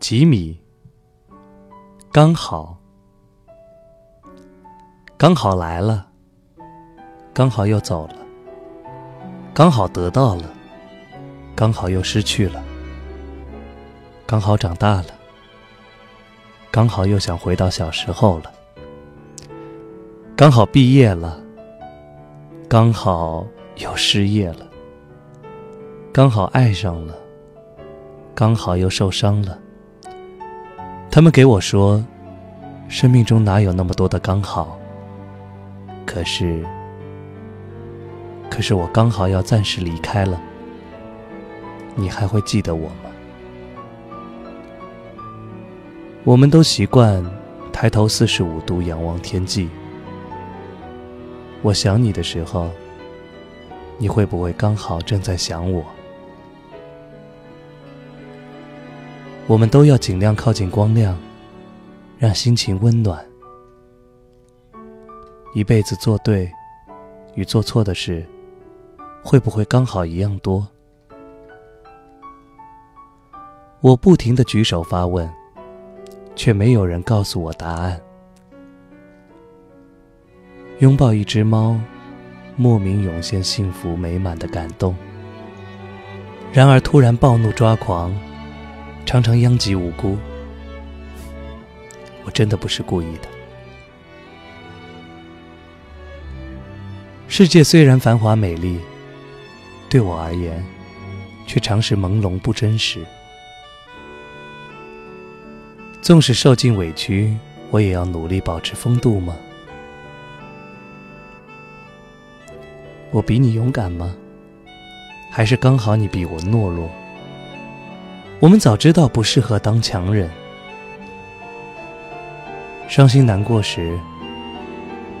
吉米，刚好，刚好来了，刚好又走了，刚好得到了，刚好又失去了，刚好长大了，刚好又想回到小时候了，刚好毕业了，刚好又失业了，刚好爱上了，刚好又受伤了。他们给我说，生命中哪有那么多的刚好？可是，可是我刚好要暂时离开了，你还会记得我吗？我们都习惯抬头四十五度仰望天际。我想你的时候，你会不会刚好正在想我？我们都要尽量靠近光亮，让心情温暖。一辈子做对与做错的事，会不会刚好一样多？我不停的举手发问，却没有人告诉我答案。拥抱一只猫，莫名涌现幸福美满的感动。然而突然暴怒抓狂。常常殃及无辜，我真的不是故意的。世界虽然繁华美丽，对我而言，却常是朦胧不真实。纵使受尽委屈，我也要努力保持风度吗？我比你勇敢吗？还是刚好你比我懦弱？我们早知道不适合当强人，伤心难过时，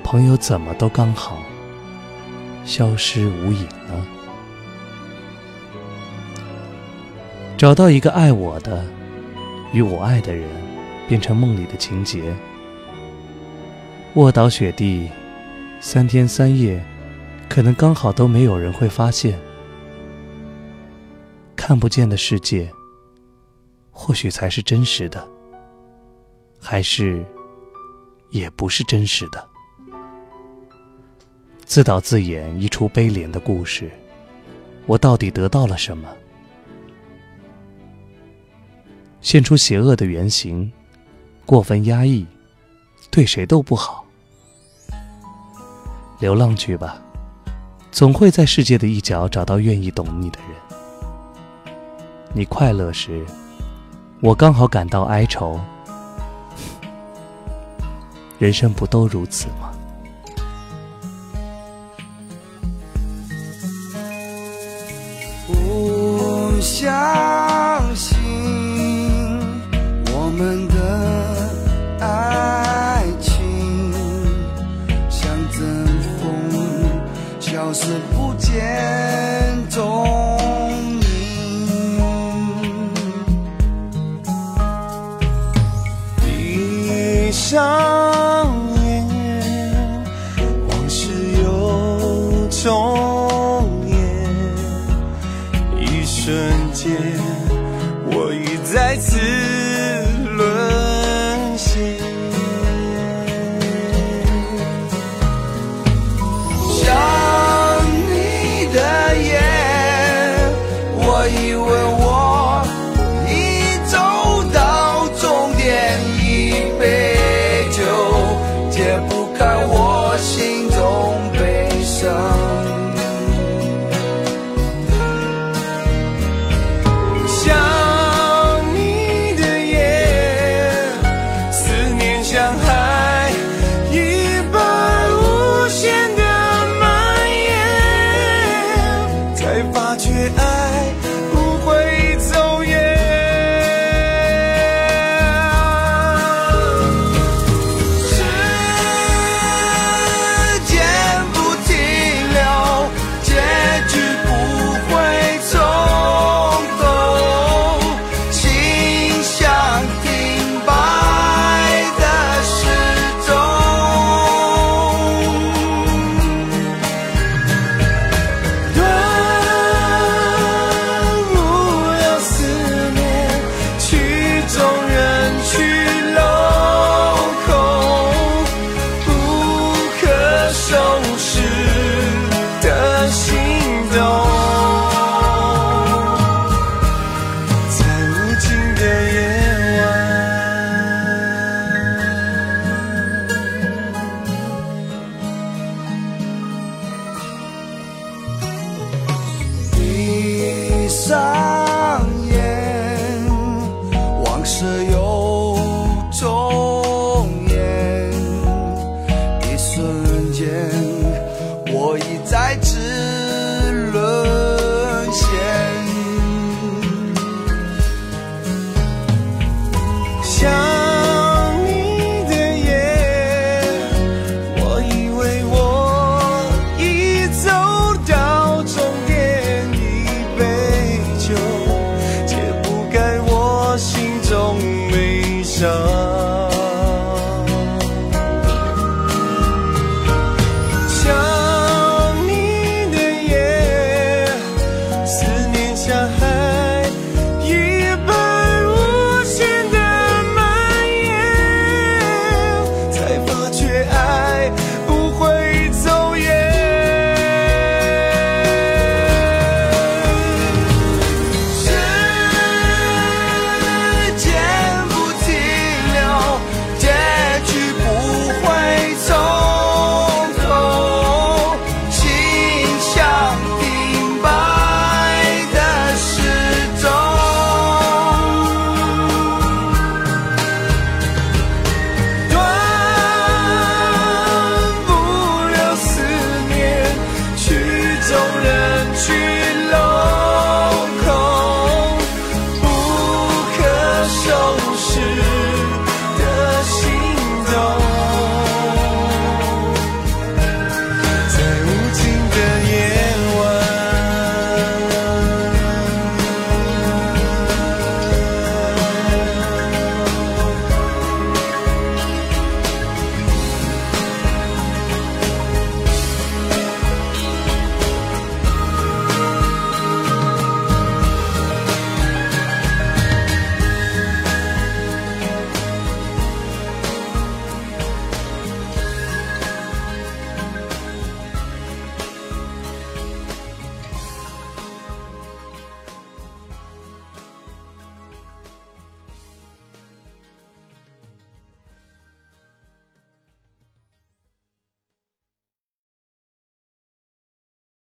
朋友怎么都刚好消失无影呢？找到一个爱我的，与我爱的人，变成梦里的情节。卧倒雪地，三天三夜，可能刚好都没有人会发现，看不见的世界。或许才是真实的，还是也不是真实的？自导自演一出悲怜的故事，我到底得到了什么？现出邪恶的原型，过分压抑，对谁都不好。流浪去吧，总会在世界的一角找到愿意懂你的人。你快乐时。我刚好感到哀愁，人生不都如此吗？不相信我们的爱情像阵风，消失不见上演往事又重演，一瞬间，我已再次沦陷。想你的夜，我以为。才发觉爱伤。